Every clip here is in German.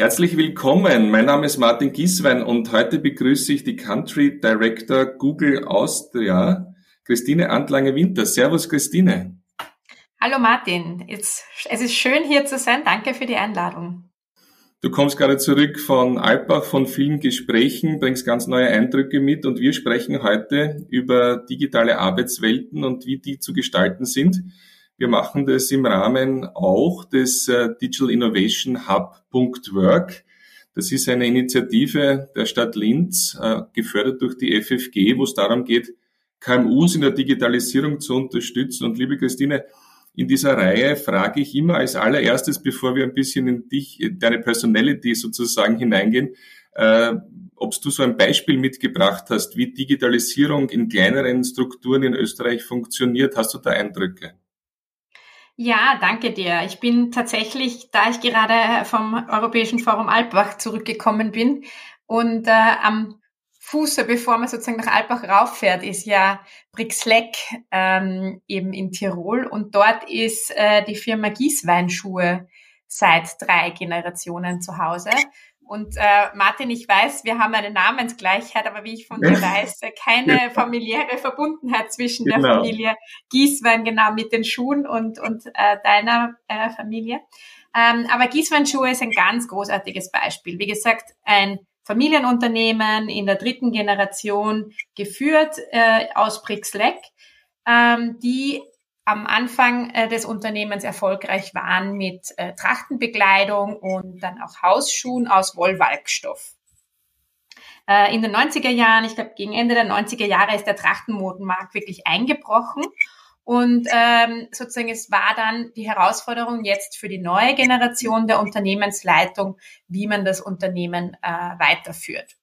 Herzlich willkommen. Mein Name ist Martin Gieswein und heute begrüße ich die Country Director Google Austria, Christine Antlange-Winter. Servus, Christine. Hallo Martin. It's, es ist schön hier zu sein. Danke für die Einladung. Du kommst gerade zurück von Alpbach, von vielen Gesprächen, bringst ganz neue Eindrücke mit und wir sprechen heute über digitale Arbeitswelten und wie die zu gestalten sind. Wir machen das im Rahmen auch des äh, Digital Innovation Hub.work. Das ist eine Initiative der Stadt Linz, äh, gefördert durch die FFG, wo es darum geht, KMUs in der Digitalisierung zu unterstützen. Und liebe Christine, in dieser Reihe frage ich immer als allererstes, bevor wir ein bisschen in dich, deine Personality sozusagen hineingehen, äh, ob du so ein Beispiel mitgebracht hast, wie Digitalisierung in kleineren Strukturen in Österreich funktioniert. Hast du da Eindrücke? Ja, danke dir. Ich bin tatsächlich, da ich gerade vom Europäischen Forum Alpbach zurückgekommen bin und äh, am Fuße, bevor man sozusagen nach Alpbach rauffährt, ist ja Brixleck ähm, eben in Tirol und dort ist äh, die Firma Gießweinschuhe seit drei Generationen zu Hause. Und äh, Martin, ich weiß, wir haben eine Namensgleichheit, aber wie ich von dir weiß, keine familiäre Verbundenheit zwischen genau. der Familie Gieswein genau mit den Schuhen und, und äh, deiner äh, Familie. Ähm, aber Gieswein-Schuhe ist ein ganz großartiges Beispiel. Wie gesagt, ein Familienunternehmen in der dritten Generation geführt äh, aus Brixleck, ähm, die am Anfang äh, des Unternehmens erfolgreich waren mit äh, Trachtenbekleidung und dann auch Hausschuhen aus Wollwalkstoff. Äh, in den 90er Jahren, ich glaube gegen Ende der 90er Jahre ist der Trachtenmodenmarkt wirklich eingebrochen und ähm, sozusagen es war dann die Herausforderung jetzt für die neue Generation der Unternehmensleitung, wie man das Unternehmen äh, weiterführt.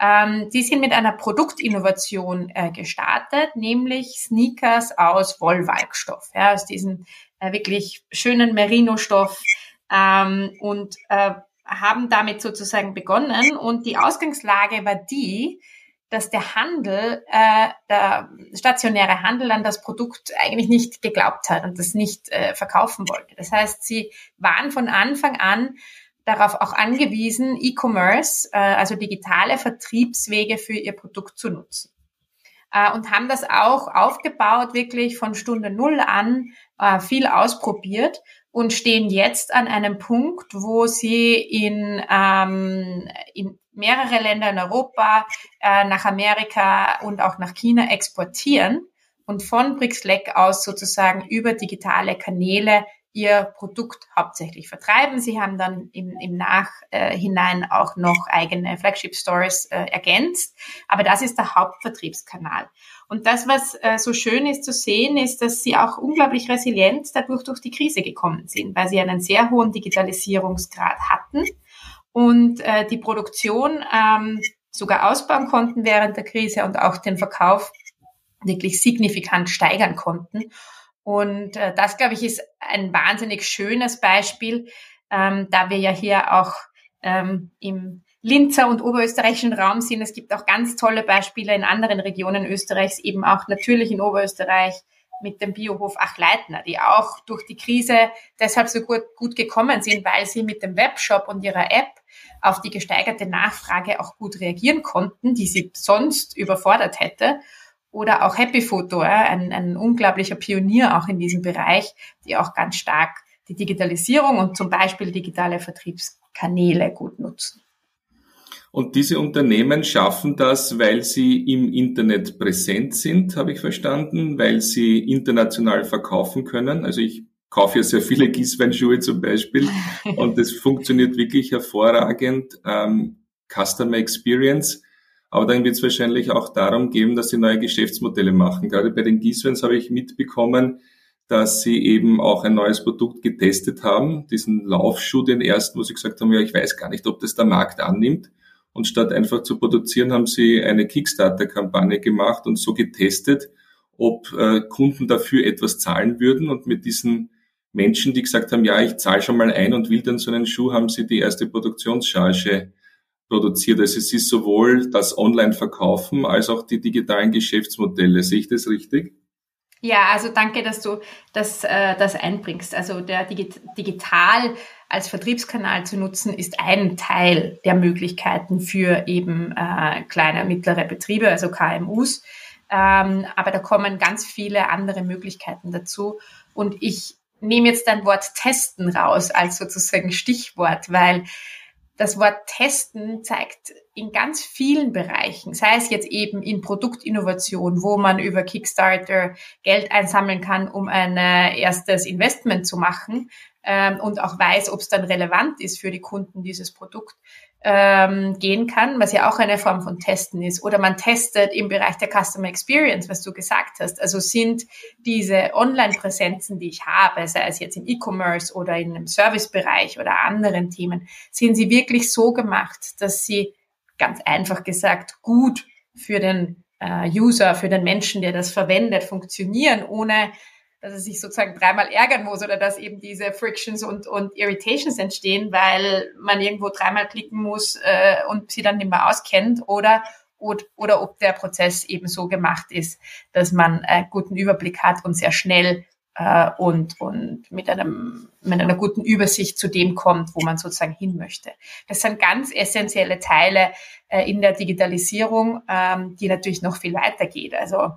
Ähm, die sind mit einer Produktinnovation äh, gestartet, nämlich Sneakers aus Wollwalkstoff, ja, aus diesem äh, wirklich schönen Merino-Stoff ähm, und äh, haben damit sozusagen begonnen. Und die Ausgangslage war die, dass der Handel, äh, der stationäre Handel an das Produkt eigentlich nicht geglaubt hat und das nicht äh, verkaufen wollte. Das heißt, sie waren von Anfang an darauf auch angewiesen, E-Commerce, äh, also digitale Vertriebswege für ihr Produkt zu nutzen. Äh, und haben das auch aufgebaut, wirklich von Stunde Null an, äh, viel ausprobiert und stehen jetzt an einem Punkt, wo sie in, ähm, in mehrere Länder in Europa, äh, nach Amerika und auch nach China exportieren und von BRICS-LEC aus sozusagen über digitale Kanäle ihr Produkt hauptsächlich vertreiben. Sie haben dann im, im Nachhinein auch noch eigene Flagship Stores äh, ergänzt, aber das ist der Hauptvertriebskanal. Und das, was äh, so schön ist zu sehen, ist, dass sie auch unglaublich resilient dadurch durch die Krise gekommen sind, weil sie einen sehr hohen Digitalisierungsgrad hatten und äh, die Produktion ähm, sogar ausbauen konnten während der Krise und auch den Verkauf wirklich signifikant steigern konnten. Und äh, das, glaube ich, ist ein wahnsinnig schönes Beispiel, ähm, da wir ja hier auch ähm, im Linzer und oberösterreichischen Raum sind. Es gibt auch ganz tolle Beispiele in anderen Regionen Österreichs, eben auch natürlich in Oberösterreich mit dem Biohof Achleitner, die auch durch die Krise deshalb so gut, gut gekommen sind, weil sie mit dem Webshop und ihrer App auf die gesteigerte Nachfrage auch gut reagieren konnten, die sie sonst überfordert hätte oder auch Happy Photo, ein, ein unglaublicher Pionier auch in diesem Bereich, die auch ganz stark die Digitalisierung und zum Beispiel digitale Vertriebskanäle gut nutzen. Und diese Unternehmen schaffen das, weil sie im Internet präsent sind, habe ich verstanden, weil sie international verkaufen können. Also ich kaufe ja sehr viele Gießweinschuhe zum Beispiel und das funktioniert wirklich hervorragend. Ähm, Customer Experience aber dann wird es wahrscheinlich auch darum gehen, dass sie neue Geschäftsmodelle machen. Gerade bei den Gießweins habe ich mitbekommen, dass sie eben auch ein neues Produkt getestet haben, diesen Laufschuh, den ersten, wo sie gesagt haben, ja, ich weiß gar nicht, ob das der Markt annimmt. Und statt einfach zu produzieren, haben sie eine Kickstarter-Kampagne gemacht und so getestet, ob äh, Kunden dafür etwas zahlen würden. Und mit diesen Menschen, die gesagt haben, ja, ich zahle schon mal ein und will dann so einen Schuh, haben sie die erste Produktionscharge produziert. Also es ist sowohl das Online-Verkaufen als auch die digitalen Geschäftsmodelle. Sehe ich das richtig? Ja, also danke, dass du das, äh, das einbringst. Also der Digit digital als Vertriebskanal zu nutzen, ist ein Teil der Möglichkeiten für eben äh, kleine, mittlere Betriebe, also KMUs. Ähm, aber da kommen ganz viele andere Möglichkeiten dazu. Und ich nehme jetzt dein Wort testen raus als sozusagen Stichwort, weil das Wort testen zeigt in ganz vielen Bereichen, sei es jetzt eben in Produktinnovation, wo man über Kickstarter Geld einsammeln kann, um ein erstes Investment zu machen ähm, und auch weiß, ob es dann relevant ist für die Kunden dieses Produkt, ähm, gehen kann, was ja auch eine Form von Testen ist. Oder man testet im Bereich der Customer Experience, was du gesagt hast. Also sind diese Online-Präsenzen, die ich habe, sei es jetzt im E-Commerce oder in einem Servicebereich oder anderen Themen, sind sie wirklich so gemacht, dass sie ganz einfach gesagt gut für den äh, User, für den Menschen, der das verwendet, funktionieren, ohne dass er sich sozusagen dreimal ärgern muss oder dass eben diese Frictions und, und Irritations entstehen, weil man irgendwo dreimal klicken muss äh, und sie dann nicht mehr auskennt oder, oder, oder ob der Prozess eben so gemacht ist, dass man einen guten Überblick hat und sehr schnell äh, und, und mit, einem, mit einer guten Übersicht zu dem kommt, wo man sozusagen hin möchte. Das sind ganz essentielle Teile äh, in der Digitalisierung, ähm, die natürlich noch viel weiter geht. Also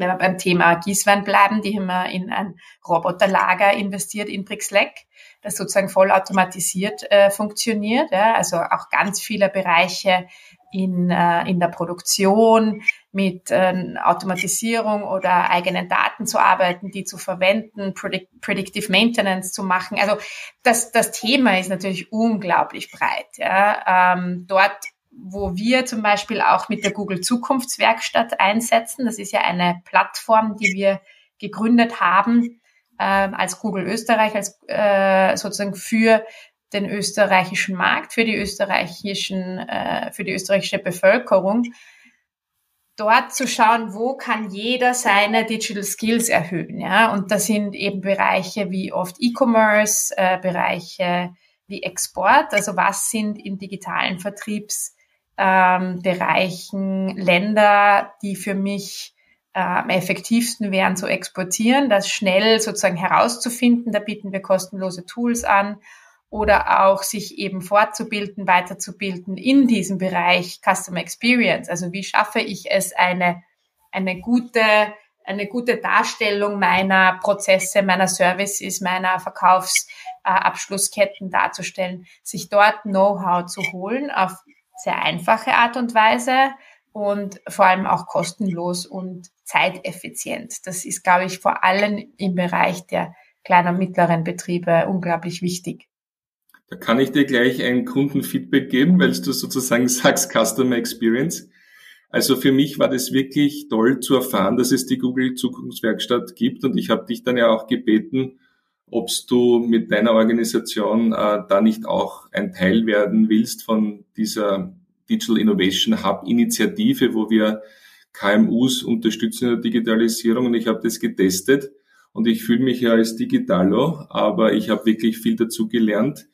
wenn wir beim Thema Gießwein bleiben, die haben wir in ein Roboterlager investiert in Brixleck, das sozusagen vollautomatisiert äh, funktioniert. Ja, also auch ganz viele Bereiche in, äh, in der Produktion mit äh, Automatisierung oder eigenen Daten zu arbeiten, die zu verwenden, Predict Predictive Maintenance zu machen. Also das, das Thema ist natürlich unglaublich breit. Ja. Ähm, dort wo wir zum Beispiel auch mit der Google Zukunftswerkstatt einsetzen. Das ist ja eine Plattform, die wir gegründet haben äh, als Google Österreich, als äh, sozusagen für den österreichischen Markt, für die österreichischen, äh, für die österreichische Bevölkerung, dort zu schauen, wo kann jeder seine Digital Skills erhöhen. Ja? Und das sind eben Bereiche wie oft E-Commerce, äh, Bereiche wie Export, also was sind im digitalen Vertriebs ähm, Bereichen Länder, die für mich äh, am effektivsten wären zu exportieren, das schnell sozusagen herauszufinden. Da bieten wir kostenlose Tools an oder auch sich eben fortzubilden, weiterzubilden in diesem Bereich Customer Experience. Also wie schaffe ich es, eine, eine gute eine gute Darstellung meiner Prozesse, meiner Services, meiner Verkaufsabschlussketten äh, darzustellen, sich dort Know-how zu holen auf sehr einfache Art und Weise und vor allem auch kostenlos und zeiteffizient. Das ist, glaube ich, vor allem im Bereich der kleinen und mittleren Betriebe unglaublich wichtig. Da kann ich dir gleich ein Kundenfeedback geben, weil du sozusagen sagst Customer Experience. Also für mich war das wirklich toll zu erfahren, dass es die Google Zukunftswerkstatt gibt und ich habe dich dann ja auch gebeten, ob du mit deiner Organisation äh, da nicht auch ein Teil werden willst von dieser Digital Innovation Hub Initiative, wo wir KMUs unterstützen in der Digitalisierung. Und ich habe das getestet und ich fühle mich ja als Digitalo, aber ich habe wirklich viel dazu gelernt.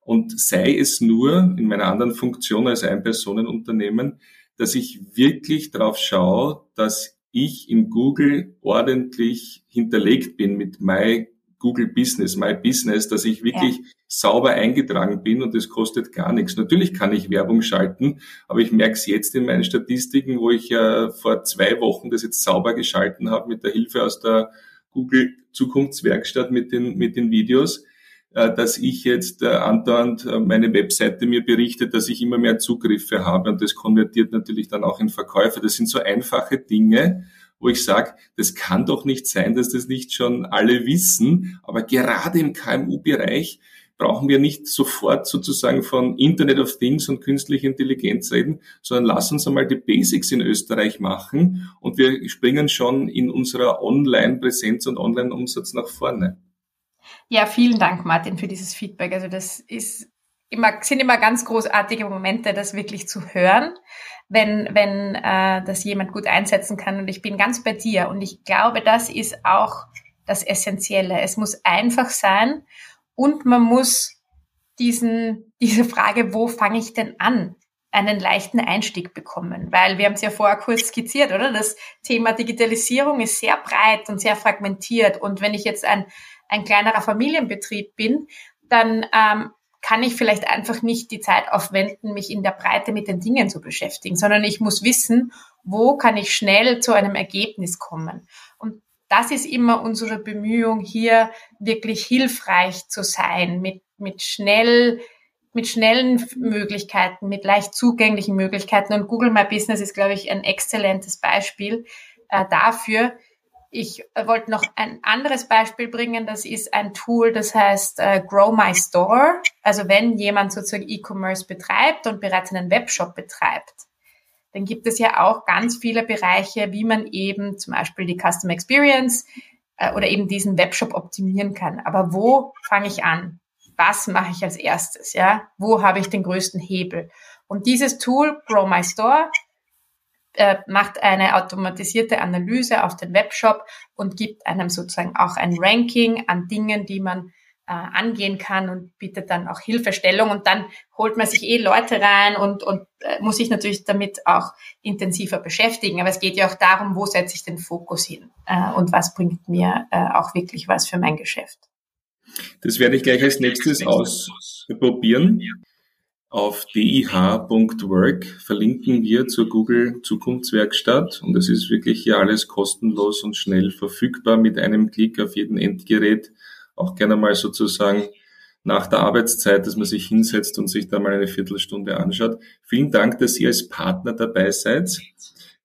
Und sei es nur in meiner anderen Funktion als Ein-Personen-Unternehmen, dass ich wirklich darauf schaue, dass ich in Google ordentlich hinterlegt bin mit My Google Business, My Business, dass ich wirklich ja. sauber eingetragen bin und das kostet gar nichts. Natürlich kann ich Werbung schalten, aber ich merke es jetzt in meinen Statistiken, wo ich ja vor zwei Wochen das jetzt sauber geschalten habe mit der Hilfe aus der Google Zukunftswerkstatt mit den, mit den Videos, äh, dass ich jetzt äh, andauernd äh, meine Webseite mir berichtet, dass ich immer mehr Zugriffe habe und das konvertiert natürlich dann auch in Verkäufe. Das sind so einfache Dinge, wo ich sage, das kann doch nicht sein, dass das nicht schon alle wissen. Aber gerade im KMU-Bereich brauchen wir nicht sofort sozusagen von Internet of Things und künstlicher Intelligenz reden, sondern lass uns einmal die Basics in Österreich machen und wir springen schon in unserer Online-Präsenz und Online-Umsatz nach vorne. Ja, vielen Dank, Martin, für dieses Feedback. Also das ist immer, sind immer ganz großartige Momente, das wirklich zu hören wenn, wenn äh, das jemand gut einsetzen kann. Und ich bin ganz bei dir. Und ich glaube, das ist auch das Essentielle. Es muss einfach sein und man muss diesen, diese Frage, wo fange ich denn an, einen leichten Einstieg bekommen, weil wir haben es ja vorher kurz skizziert, oder? Das Thema Digitalisierung ist sehr breit und sehr fragmentiert. Und wenn ich jetzt ein, ein kleinerer Familienbetrieb bin, dann ähm, kann ich vielleicht einfach nicht die Zeit aufwenden, mich in der Breite mit den Dingen zu beschäftigen, sondern ich muss wissen, wo kann ich schnell zu einem Ergebnis kommen. Und das ist immer unsere Bemühung, hier wirklich hilfreich zu sein, mit, mit schnell mit schnellen Möglichkeiten, mit leicht zugänglichen Möglichkeiten. Und Google My Business ist, glaube ich, ein exzellentes Beispiel äh, dafür. Ich äh, wollte noch ein anderes Beispiel bringen. Das ist ein Tool, das heißt äh, Grow My Store. Also wenn jemand sozusagen E-Commerce betreibt und bereits einen Webshop betreibt, dann gibt es ja auch ganz viele Bereiche, wie man eben zum Beispiel die Customer Experience äh, oder eben diesen Webshop optimieren kann. Aber wo fange ich an? was mache ich als erstes, ja? Wo habe ich den größten Hebel? Und dieses Tool, Grow My Store, äh, macht eine automatisierte Analyse auf den Webshop und gibt einem sozusagen auch ein Ranking an Dingen, die man äh, angehen kann und bietet dann auch Hilfestellung und dann holt man sich eh Leute rein und, und äh, muss sich natürlich damit auch intensiver beschäftigen. Aber es geht ja auch darum, wo setze ich den Fokus hin äh, und was bringt mir äh, auch wirklich was für mein Geschäft. Das werde ich gleich als nächstes ausprobieren. Auf dih.work verlinken wir zur Google Zukunftswerkstatt und es ist wirklich hier alles kostenlos und schnell verfügbar mit einem Klick auf jeden Endgerät. Auch gerne mal sozusagen nach der Arbeitszeit, dass man sich hinsetzt und sich da mal eine Viertelstunde anschaut. Vielen Dank, dass ihr als Partner dabei seid.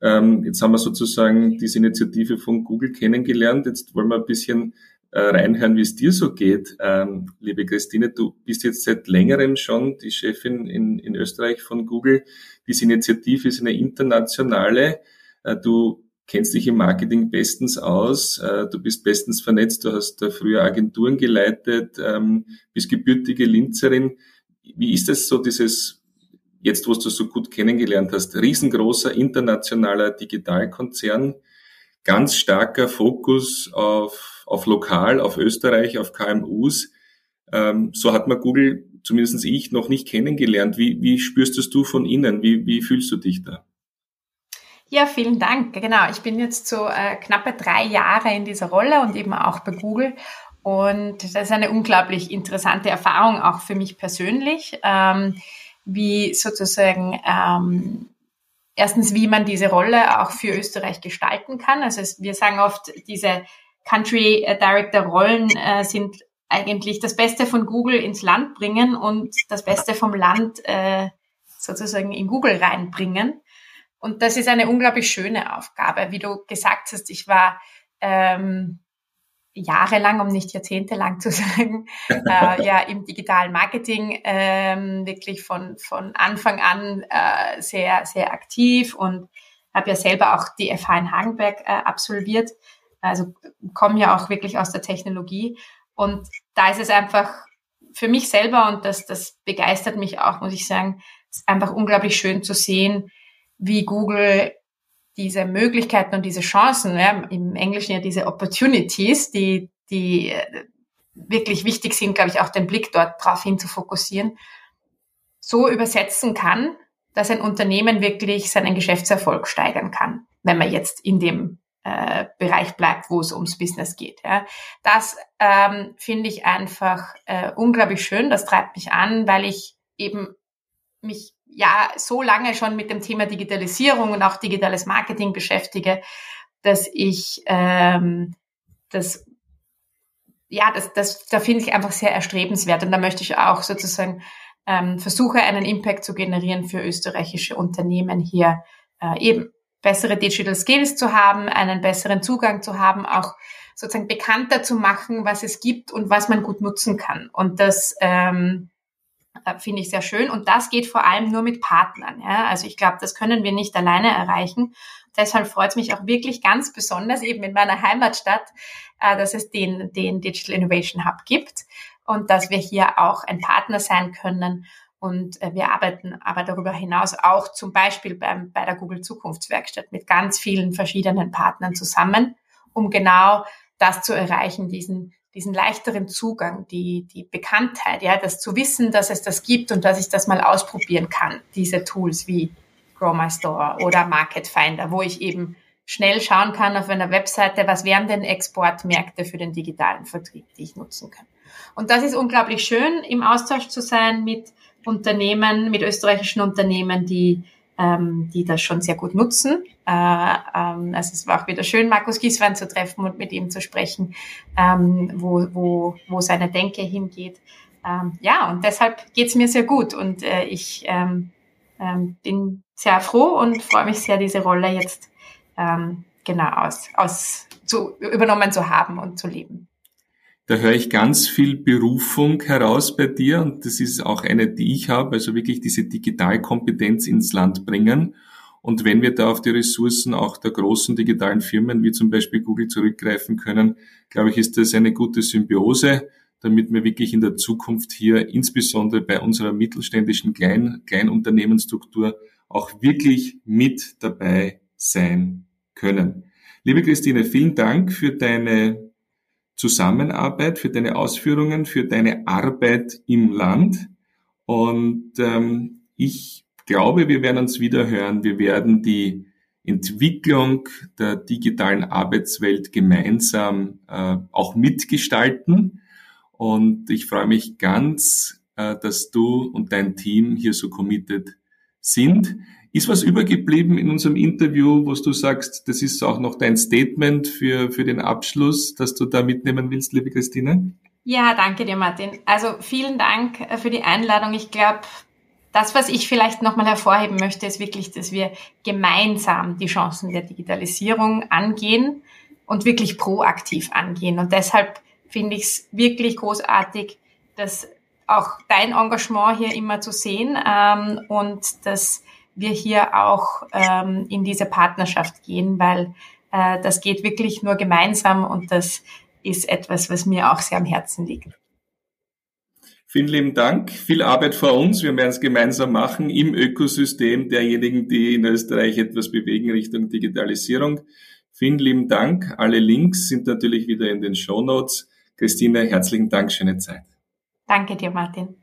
Ähm, jetzt haben wir sozusagen diese Initiative von Google kennengelernt. Jetzt wollen wir ein bisschen reinhören, wie es dir so geht. Ähm, liebe Christine, du bist jetzt seit längerem schon die Chefin in, in Österreich von Google. Diese Initiative ist eine internationale. Äh, du kennst dich im Marketing bestens aus, äh, du bist bestens vernetzt, du hast früher Agenturen geleitet, ähm, bist gebürtige Linzerin. Wie ist es so, dieses, jetzt wo du so gut kennengelernt hast, riesengroßer internationaler Digitalkonzern, ganz starker Fokus auf auf lokal, auf Österreich, auf KMUs. Ähm, so hat man Google, zumindest ich, noch nicht kennengelernt. Wie, wie spürst du von innen? Wie, wie fühlst du dich da? Ja, vielen Dank. Genau, ich bin jetzt so äh, knappe drei Jahre in dieser Rolle und eben auch bei Google. Und das ist eine unglaublich interessante Erfahrung auch für mich persönlich, ähm, wie sozusagen ähm, erstens, wie man diese Rolle auch für Österreich gestalten kann. Also es, wir sagen oft, diese Country Director Rollen äh, sind eigentlich das Beste von Google ins Land bringen und das Beste vom Land äh, sozusagen in Google reinbringen. Und das ist eine unglaublich schöne Aufgabe. Wie du gesagt hast, ich war ähm, jahrelang, um nicht jahrzehntelang zu sagen, äh, ja im digitalen Marketing ähm, wirklich von, von Anfang an äh, sehr, sehr aktiv und habe ja selber auch die FH in Hagenberg äh, absolviert also kommen ja auch wirklich aus der Technologie. Und da ist es einfach für mich selber, und das, das begeistert mich auch, muss ich sagen, ist einfach unglaublich schön zu sehen, wie Google diese Möglichkeiten und diese Chancen, ja, im Englischen ja diese Opportunities, die, die äh, wirklich wichtig sind, glaube ich, auch den Blick dort drauf hin zu fokussieren, so übersetzen kann, dass ein Unternehmen wirklich seinen Geschäftserfolg steigern kann, wenn man jetzt in dem äh, Bereich bleibt, wo es ums Business geht. Ja. Das ähm, finde ich einfach äh, unglaublich schön. Das treibt mich an, weil ich eben mich ja so lange schon mit dem Thema Digitalisierung und auch digitales Marketing beschäftige, dass ich ähm, das ja, das, das, da finde ich einfach sehr erstrebenswert und da möchte ich auch sozusagen ähm, versuche, einen Impact zu generieren für österreichische Unternehmen hier äh, eben bessere Digital Skills zu haben, einen besseren Zugang zu haben, auch sozusagen bekannter zu machen, was es gibt und was man gut nutzen kann. Und das ähm, äh, finde ich sehr schön. Und das geht vor allem nur mit Partnern. Ja? Also ich glaube, das können wir nicht alleine erreichen. Deshalb freut es mich auch wirklich ganz besonders eben in meiner Heimatstadt, äh, dass es den, den Digital Innovation Hub gibt und dass wir hier auch ein Partner sein können und äh, wir arbeiten aber darüber hinaus auch zum Beispiel beim, bei der Google Zukunftswerkstatt mit ganz vielen verschiedenen Partnern zusammen, um genau das zu erreichen, diesen diesen leichteren Zugang, die, die Bekanntheit, ja, das zu wissen, dass es das gibt und dass ich das mal ausprobieren kann, diese Tools wie Grow My Store oder Market Finder, wo ich eben schnell schauen kann auf einer Webseite, was wären denn Exportmärkte für den digitalen Vertrieb, die ich nutzen kann. Und das ist unglaublich schön, im Austausch zu sein mit Unternehmen, mit österreichischen Unternehmen, die ähm, die das schon sehr gut nutzen. Äh, ähm, also es war auch wieder schön, Markus Gieswein zu treffen und mit ihm zu sprechen, ähm, wo, wo, wo seine Denke hingeht. Ähm, ja, und deshalb geht's mir sehr gut und äh, ich ähm, ähm, bin sehr froh und freue mich sehr, diese Rolle jetzt ähm, genau aus, aus zu, übernommen zu haben und zu leben. Da höre ich ganz viel Berufung heraus bei dir und das ist auch eine, die ich habe, also wirklich diese Digitalkompetenz ins Land bringen. Und wenn wir da auf die Ressourcen auch der großen digitalen Firmen wie zum Beispiel Google zurückgreifen können, glaube ich, ist das eine gute Symbiose, damit wir wirklich in der Zukunft hier insbesondere bei unserer mittelständischen Klein Kleinunternehmensstruktur auch wirklich mit dabei sein können. Liebe Christine, vielen Dank für deine Zusammenarbeit, für deine Ausführungen, für deine Arbeit im Land. Und ähm, ich glaube, wir werden uns wieder hören. Wir werden die Entwicklung der digitalen Arbeitswelt gemeinsam äh, auch mitgestalten. Und ich freue mich ganz, äh, dass du und dein Team hier so committed sind. Ist was übergeblieben in unserem Interview, wo du sagst, das ist auch noch dein Statement für, für den Abschluss, dass du da mitnehmen willst, liebe Christine? Ja, danke dir, Martin. Also vielen Dank äh, für die Einladung. Ich glaube, das, was ich vielleicht nochmal hervorheben möchte, ist wirklich, dass wir gemeinsam die Chancen der Digitalisierung angehen und wirklich proaktiv angehen. Und deshalb finde ich es wirklich großartig, dass auch dein Engagement hier immer zu sehen ähm, und dass wir hier auch ähm, in diese Partnerschaft gehen, weil äh, das geht wirklich nur gemeinsam und das ist etwas, was mir auch sehr am Herzen liegt. Vielen lieben Dank. Viel Arbeit vor uns. Wir werden es gemeinsam machen im Ökosystem derjenigen, die in Österreich etwas bewegen Richtung Digitalisierung. Vielen lieben Dank. Alle Links sind natürlich wieder in den Show Notes. Christine, herzlichen Dank. Schöne Zeit. Danke dir, Martin.